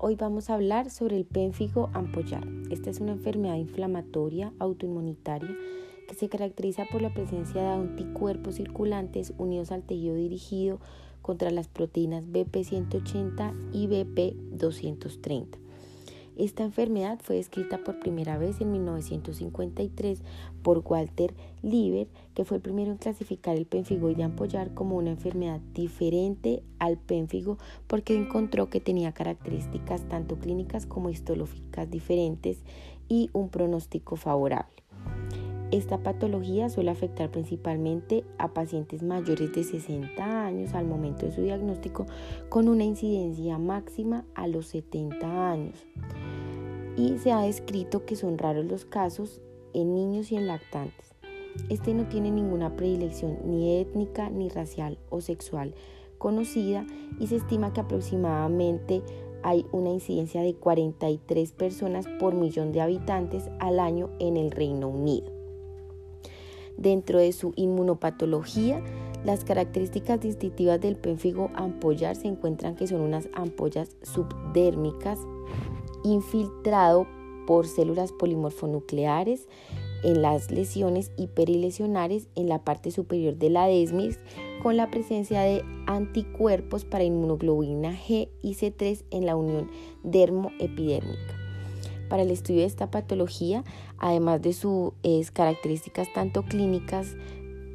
Hoy vamos a hablar sobre el pénfigo ampollar. Esta es una enfermedad inflamatoria autoinmunitaria que se caracteriza por la presencia de anticuerpos circulantes unidos al tejido dirigido contra las proteínas BP180 y BP230. Esta enfermedad fue descrita por primera vez en 1953 por Walter Lieber, que fue el primero en clasificar el de ampollar como una enfermedad diferente al pénfigo porque encontró que tenía características tanto clínicas como histológicas diferentes y un pronóstico favorable. Esta patología suele afectar principalmente a pacientes mayores de 60 años al momento de su diagnóstico con una incidencia máxima a los 70 años. Y se ha descrito que son raros los casos en niños y en lactantes. Este no tiene ninguna predilección ni étnica, ni racial o sexual conocida y se estima que aproximadamente hay una incidencia de 43 personas por millón de habitantes al año en el Reino Unido. Dentro de su inmunopatología, las características distintivas del pénfigo ampollar se encuentran que son unas ampollas subdérmicas infiltrado por células polimorfonucleares en las lesiones hiperilesionares en la parte superior de la desmis con la presencia de anticuerpos para inmunoglobulina G y C3 en la unión dermoepidérmica. Para el estudio de esta patología, además de sus características tanto clínicas,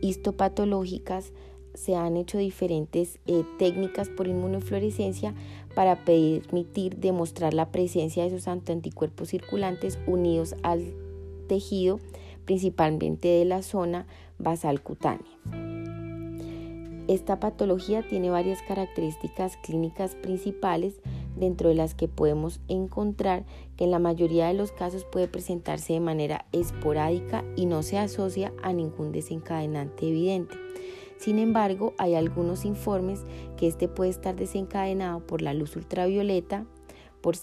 histopatológicas, se han hecho diferentes eh, técnicas por inmunofluorescencia para permitir demostrar la presencia de esos anticuerpos circulantes unidos al tejido, principalmente de la zona basal cutánea. Esta patología tiene varias características clínicas principales dentro de las que podemos encontrar que en la mayoría de los casos puede presentarse de manera esporádica y no se asocia a ningún desencadenante evidente. Sin embargo, hay algunos informes que este puede estar desencadenado por la luz ultravioleta, por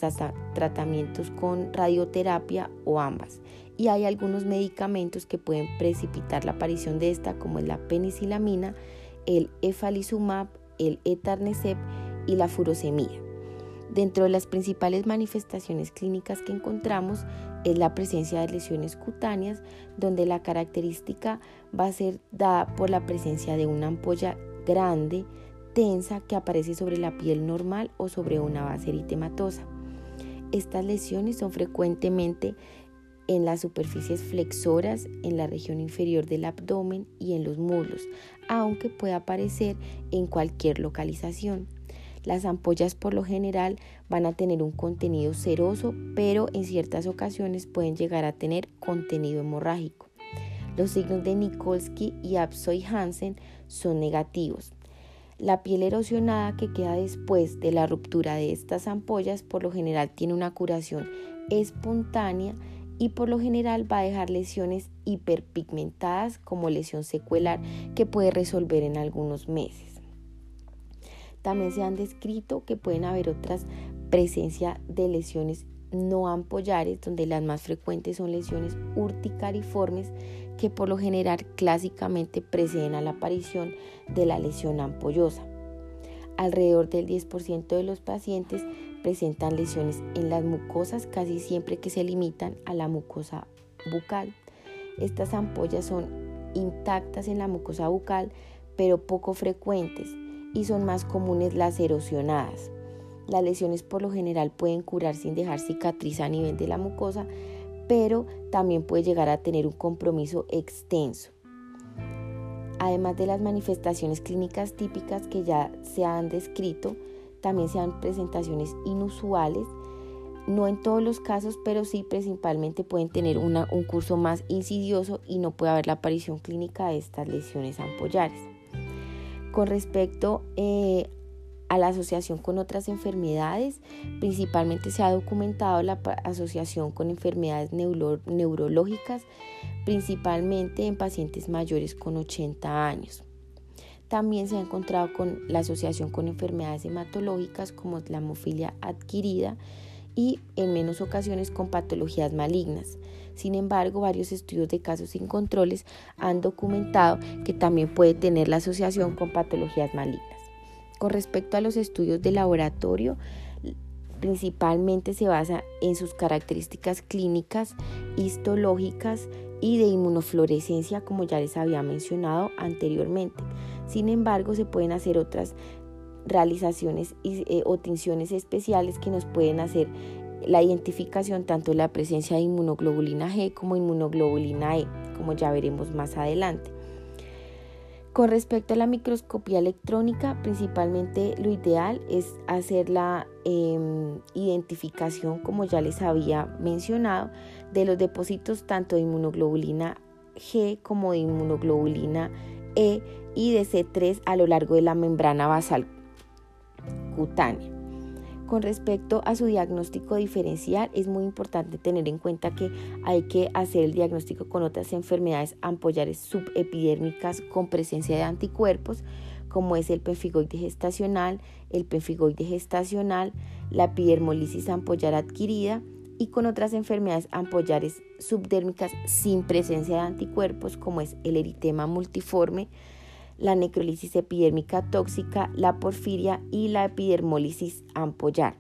tratamientos con radioterapia o ambas. Y hay algunos medicamentos que pueden precipitar la aparición de esta, como es la penicilamina, el efalizumab, el etarnecep y la furosemida. Dentro de las principales manifestaciones clínicas que encontramos es la presencia de lesiones cutáneas, donde la característica va a ser dada por la presencia de una ampolla grande, tensa, que aparece sobre la piel normal o sobre una base eritematosa. Estas lesiones son frecuentemente en las superficies flexoras, en la región inferior del abdomen y en los muslos, aunque puede aparecer en cualquier localización. Las ampollas por lo general van a tener un contenido seroso, pero en ciertas ocasiones pueden llegar a tener contenido hemorrágico. Los signos de Nikolsky y Absoy Hansen son negativos. La piel erosionada que queda después de la ruptura de estas ampollas por lo general tiene una curación espontánea y por lo general va a dejar lesiones hiperpigmentadas como lesión secuelar que puede resolver en algunos meses. También se han descrito que pueden haber otras presencias de lesiones no ampollares, donde las más frecuentes son lesiones urticariformes que por lo general clásicamente preceden a la aparición de la lesión ampollosa. Alrededor del 10% de los pacientes presentan lesiones en las mucosas casi siempre que se limitan a la mucosa bucal. Estas ampollas son intactas en la mucosa bucal, pero poco frecuentes y son más comunes las erosionadas. Las lesiones por lo general pueden curar sin dejar cicatriz a nivel de la mucosa, pero también puede llegar a tener un compromiso extenso. Además de las manifestaciones clínicas típicas que ya se han descrito, también se dan presentaciones inusuales, no en todos los casos, pero sí principalmente pueden tener un curso más insidioso y no puede haber la aparición clínica de estas lesiones ampollares. Con respecto eh, a la asociación con otras enfermedades, principalmente se ha documentado la asociación con enfermedades neurológicas, principalmente en pacientes mayores con 80 años. También se ha encontrado con la asociación con enfermedades hematológicas como la hemofilia adquirida y en menos ocasiones con patologías malignas. Sin embargo, varios estudios de casos sin controles han documentado que también puede tener la asociación con patologías malignas. Con respecto a los estudios de laboratorio, Principalmente se basa en sus características clínicas, histológicas y de inmunofluorescencia, como ya les había mencionado anteriormente. Sin embargo, se pueden hacer otras realizaciones eh, o tinciones especiales que nos pueden hacer la identificación tanto de la presencia de inmunoglobulina G como inmunoglobulina E, como ya veremos más adelante. Con respecto a la microscopía electrónica, principalmente lo ideal es hacer la em, identificación, como ya les había mencionado, de los depósitos tanto de inmunoglobulina G como de inmunoglobulina E y de C3 a lo largo de la membrana basal cutánea. Con respecto a su diagnóstico diferencial, es muy importante tener en cuenta que hay que hacer el diagnóstico con otras enfermedades ampollares subepidérmicas con presencia de anticuerpos, como es el penfigoide gestacional, el penfigoide gestacional, la epidermolisis ampollar adquirida y con otras enfermedades ampollares subdérmicas sin presencia de anticuerpos, como es el eritema multiforme, la necrolisis epidérmica tóxica, la porfiria y la epidermólisis ampollar.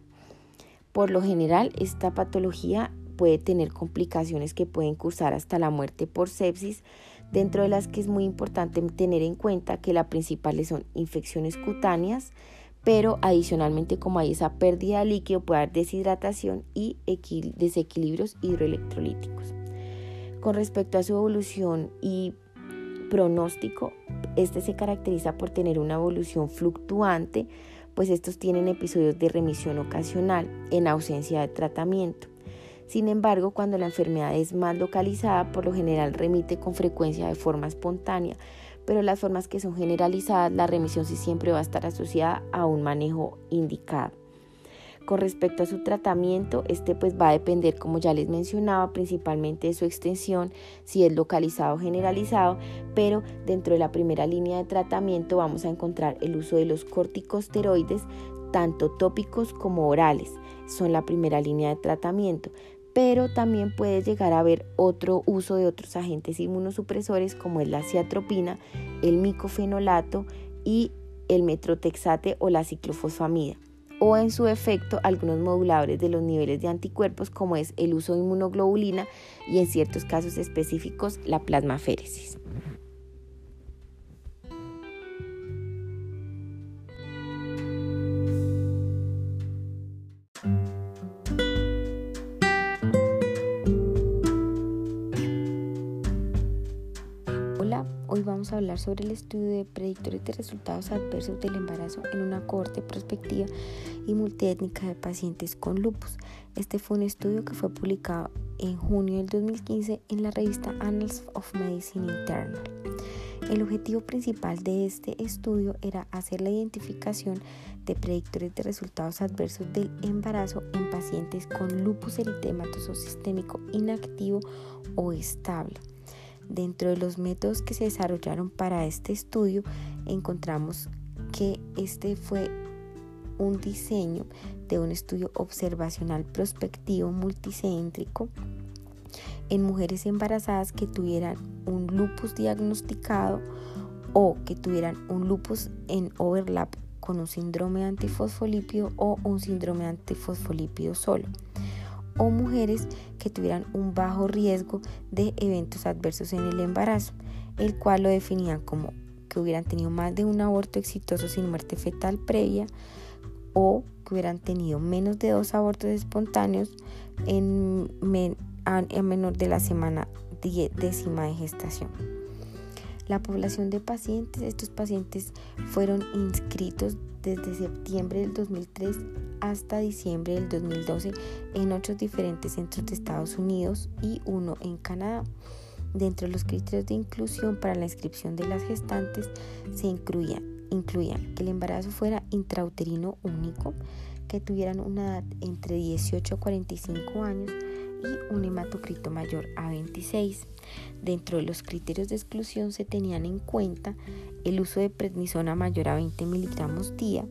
Por lo general, esta patología puede tener complicaciones que pueden cursar hasta la muerte por sepsis, dentro de las que es muy importante tener en cuenta que las principales son infecciones cutáneas, pero adicionalmente como hay esa pérdida de líquido puede haber deshidratación y desequilibrios hidroelectrolíticos. Con respecto a su evolución y pronóstico, este se caracteriza por tener una evolución fluctuante, pues estos tienen episodios de remisión ocasional en ausencia de tratamiento. Sin embargo, cuando la enfermedad es más localizada, por lo general remite con frecuencia de forma espontánea, pero las formas que son generalizadas, la remisión sí siempre va a estar asociada a un manejo indicado. Con respecto a su tratamiento, este pues va a depender, como ya les mencionaba, principalmente de su extensión, si es localizado o generalizado, pero dentro de la primera línea de tratamiento vamos a encontrar el uso de los corticosteroides, tanto tópicos como orales. Son la primera línea de tratamiento pero también puede llegar a haber otro uso de otros agentes inmunosupresores como es la ciatropina, el micofenolato y el metrotexate o la ciclofosfamida o en su efecto algunos moduladores de los niveles de anticuerpos como es el uso de inmunoglobulina y en ciertos casos específicos la plasmaféresis. Vamos a hablar sobre el estudio de predictores de resultados adversos del embarazo en una cohorte prospectiva y multiétnica de pacientes con lupus. Este fue un estudio que fue publicado en junio del 2015 en la revista Annals of Medicine Internal. El objetivo principal de este estudio era hacer la identificación de predictores de resultados adversos del embarazo en pacientes con lupus eritematoso sistémico inactivo o estable. Dentro de los métodos que se desarrollaron para este estudio, encontramos que este fue un diseño de un estudio observacional prospectivo multicéntrico en mujeres embarazadas que tuvieran un lupus diagnosticado o que tuvieran un lupus en overlap con un síndrome antifosfolípido o un síndrome antifosfolípido solo o mujeres que tuvieran un bajo riesgo de eventos adversos en el embarazo, el cual lo definían como que hubieran tenido más de un aborto exitoso sin muerte fetal previa o que hubieran tenido menos de dos abortos espontáneos en, en menor de la semana décima de gestación. La población de pacientes, estos pacientes fueron inscritos desde septiembre del 2003 hasta diciembre del 2012 en ocho diferentes centros de Estados Unidos y uno en Canadá. Dentro de los criterios de inclusión para la inscripción de las gestantes se incluían, incluían que el embarazo fuera intrauterino único, que tuvieran una edad entre 18 a 45 años y un hematocrito mayor a 26. Dentro de los criterios de exclusión se tenían en cuenta el uso de prednisona mayor a 20 miligramos día,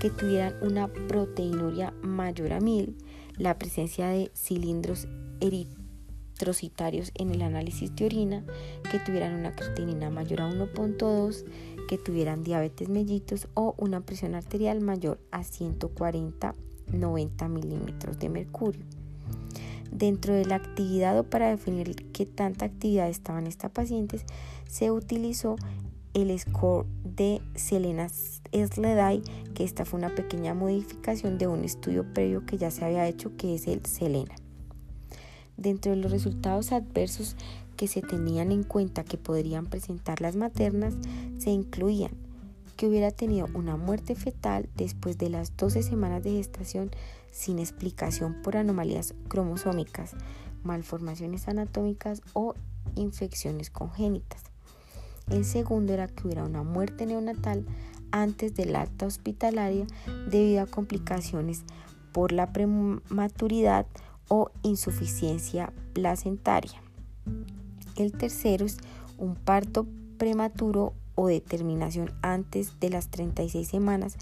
que tuvieran una proteinuria mayor a 1000, la presencia de cilindros eritrocitarios en el análisis de orina, que tuvieran una creatinina mayor a 1.2, que tuvieran diabetes mellitus o una presión arterial mayor a 140 90 milímetros de mercurio. Dentro de la actividad o para definir qué tanta actividad estaban estas pacientes, se utilizó el score de Selena Sleday, que esta fue una pequeña modificación de un estudio previo que ya se había hecho, que es el Selena. Dentro de los resultados adversos que se tenían en cuenta que podrían presentar las maternas, se incluían que hubiera tenido una muerte fetal después de las 12 semanas de gestación sin explicación por anomalías cromosómicas, malformaciones anatómicas o infecciones congénitas. El segundo era que hubiera una muerte neonatal antes del acta hospitalaria debido a complicaciones por la prematuridad o insuficiencia placentaria. El tercero es un parto prematuro o determinación antes de las 36 semanas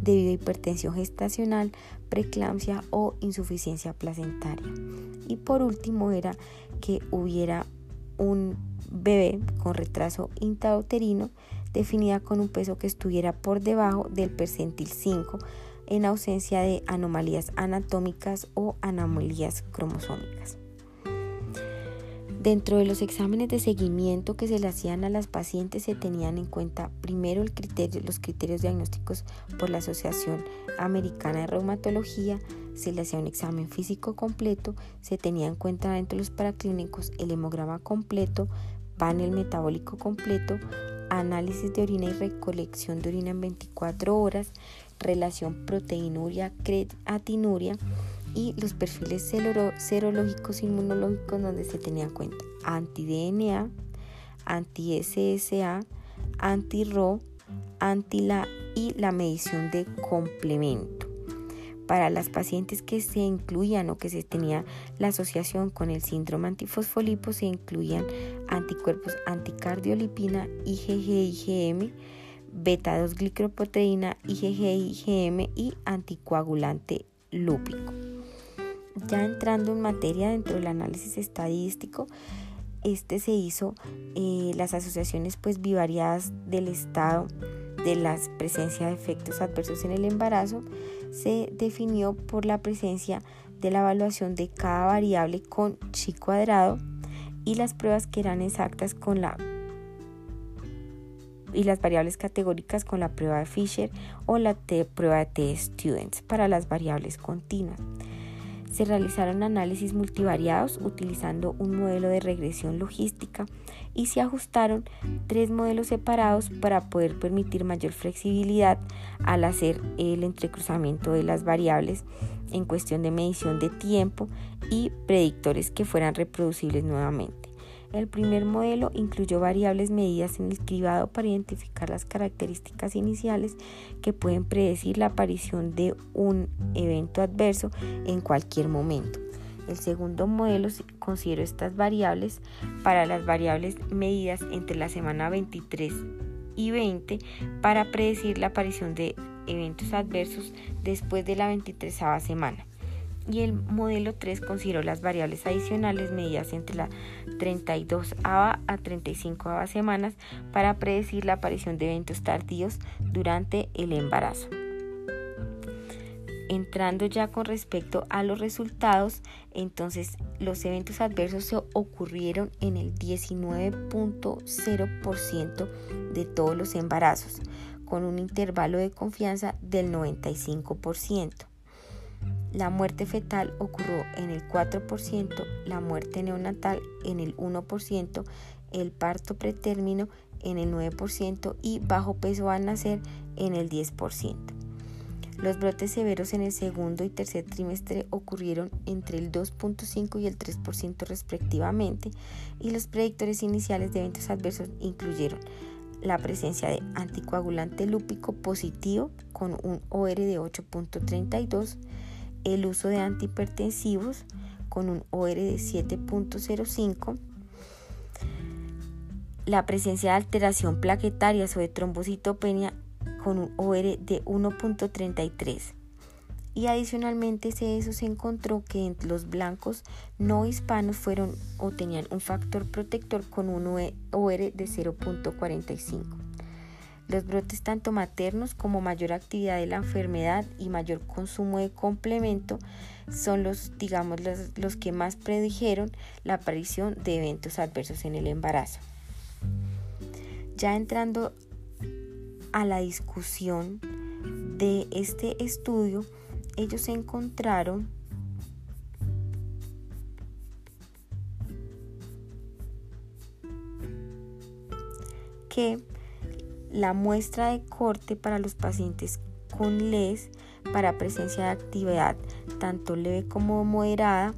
debido a hipertensión gestacional, preeclampsia o insuficiencia placentaria. Y por último era que hubiera un bebé con retraso intrauterino definida con un peso que estuviera por debajo del percentil 5 en ausencia de anomalías anatómicas o anomalías cromosómicas. Dentro de los exámenes de seguimiento que se le hacían a las pacientes se tenían en cuenta primero los criterios diagnósticos por la Asociación Americana de Reumatología, se le hacía un examen físico completo, se tenía en cuenta dentro de los paraclínicos el hemograma completo, panel metabólico completo, análisis de orina y recolección de orina en 24 horas, relación proteinuria-creatinuria y los perfiles serológicos inmunológicos donde se tenía en cuenta anti-DNA, anti-SSA, anti-RO, anti-LA y la medición de complemento. Para las pacientes que se incluían o que se tenía la asociación con el síndrome antifosfolipo se incluían anticuerpos anticardiolipina, IgG-IgM, beta-2 glicoproteína, IgG-IgM y anticoagulante lúpico. Ya entrando en materia dentro del análisis estadístico, este se hizo eh, las asociaciones pues bivariadas del estado de la presencia de efectos adversos en el embarazo se definió por la presencia de la evaluación de cada variable con chi cuadrado y las pruebas que eran exactas con la y las variables categóricas con la prueba de Fisher o la prueba de T-Students para las variables continuas. Se realizaron análisis multivariados utilizando un modelo de regresión logística y se ajustaron tres modelos separados para poder permitir mayor flexibilidad al hacer el entrecruzamiento de las variables en cuestión de medición de tiempo y predictores que fueran reproducibles nuevamente. El primer modelo incluyó variables medidas en el cribado para identificar las características iniciales que pueden predecir la aparición de un evento adverso en cualquier momento. El segundo modelo consideró estas variables para las variables medidas entre la semana 23 y 20 para predecir la aparición de eventos adversos después de la 23 semana y el modelo 3 consideró las variables adicionales medidas entre la 32 a 35 semanas para predecir la aparición de eventos tardíos durante el embarazo. Entrando ya con respecto a los resultados, entonces los eventos adversos se ocurrieron en el 19.0% de todos los embarazos, con un intervalo de confianza del 95%. La muerte fetal ocurrió en el 4%, la muerte neonatal en el 1%, el parto pretérmino en el 9% y bajo peso al nacer en el 10%. Los brotes severos en el segundo y tercer trimestre ocurrieron entre el 2.5 y el 3% respectivamente y los predictores iniciales de eventos adversos incluyeron la presencia de anticoagulante lúpico positivo con un OR de 8.32, el uso de antihipertensivos con un OR de 7.05, la presencia de alteración plaquetaria o de trombocitopenia con un OR de 1.33 y adicionalmente eso se encontró que los blancos no hispanos fueron o tenían un factor protector con un OR de 0.45. Los brotes tanto maternos como mayor actividad de la enfermedad y mayor consumo de complemento son los, digamos, los, los que más predijeron la aparición de eventos adversos en el embarazo. Ya entrando a la discusión de este estudio, ellos encontraron que la muestra de corte para los pacientes con LES para presencia de actividad tanto leve como moderada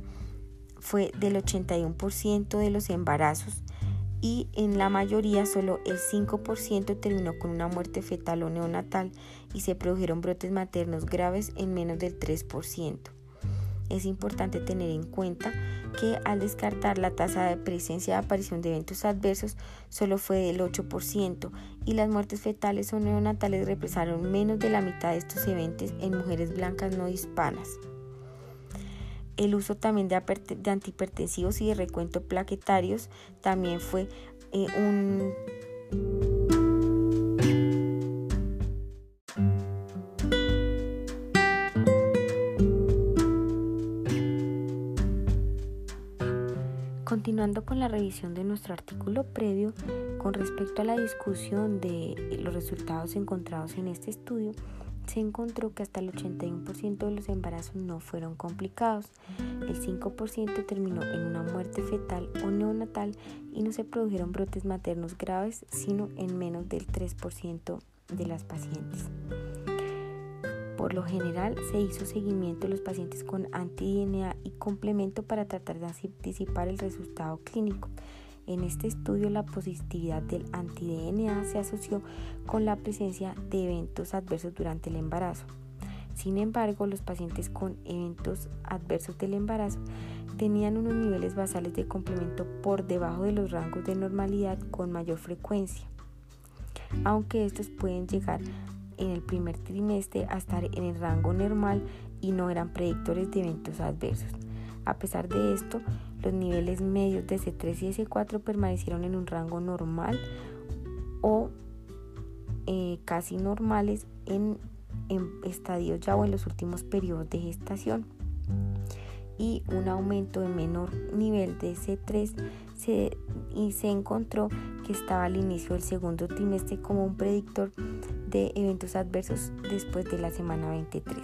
fue del 81% de los embarazos y en la mayoría solo el 5% terminó con una muerte fetal o neonatal y se produjeron brotes maternos graves en menos del 3%. Es importante tener en cuenta que al descartar la tasa de presencia de aparición de eventos adversos solo fue del 8% y las muertes fetales o neonatales represaron menos de la mitad de estos eventos en mujeres blancas no hispanas. El uso también de, antihipertensivos y de recuento plaquetarios también fue eh, un con la revisión de nuestro artículo previo, con respecto a la discusión de los resultados encontrados en este estudio, se encontró que hasta el 81% de los embarazos no fueron complicados, el 5% terminó en una muerte fetal o neonatal y no se produjeron brotes maternos graves, sino en menos del 3% de las pacientes. Por lo general se hizo seguimiento de los pacientes con anti-DNA y complemento para tratar de anticipar el resultado clínico. En este estudio la positividad del anti-DNA se asoció con la presencia de eventos adversos durante el embarazo. Sin embargo, los pacientes con eventos adversos del embarazo tenían unos niveles basales de complemento por debajo de los rangos de normalidad con mayor frecuencia, aunque estos pueden llegar en el primer trimestre a estar en el rango normal y no eran predictores de eventos adversos. A pesar de esto, los niveles medios de C3 y C4 permanecieron en un rango normal o eh, casi normales en, en estadios ya o en los últimos periodos de gestación y un aumento de menor nivel de C3 se, y se encontró que estaba al inicio del segundo trimestre como un predictor de eventos adversos después de la semana 23.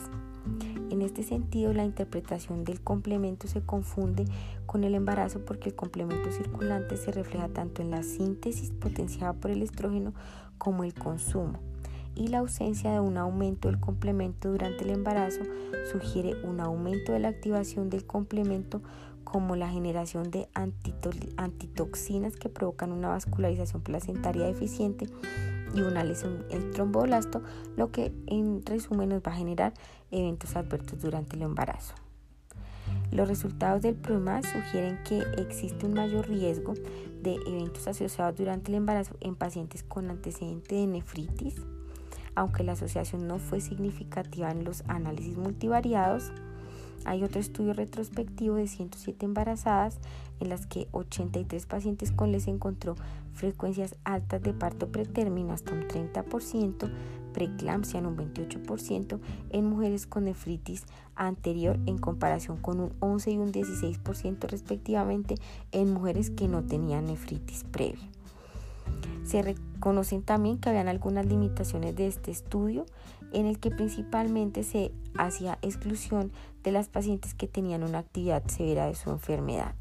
En este sentido, la interpretación del complemento se confunde con el embarazo porque el complemento circulante se refleja tanto en la síntesis potenciada por el estrógeno como el consumo y la ausencia de un aumento del complemento durante el embarazo sugiere un aumento de la activación del complemento como la generación de antitoxinas que provocan una vascularización placentaria deficiente y una lesión el tromboblasto, lo que en resumen nos va a generar eventos adversos durante el embarazo. Los resultados del PROMA sugieren que existe un mayor riesgo de eventos asociados durante el embarazo en pacientes con antecedente de nefritis, aunque la asociación no fue significativa en los análisis multivariados. Hay otro estudio retrospectivo de 107 embarazadas en las que 83 pacientes con les encontró frecuencias altas de parto pretérmino hasta un 30%, preeclampsia en un 28% en mujeres con nefritis anterior en comparación con un 11 y un 16% respectivamente en mujeres que no tenían nefritis previa. Se reconocen también que habían algunas limitaciones de este estudio en el que principalmente se hacía exclusión de las pacientes que tenían una actividad severa de su enfermedad.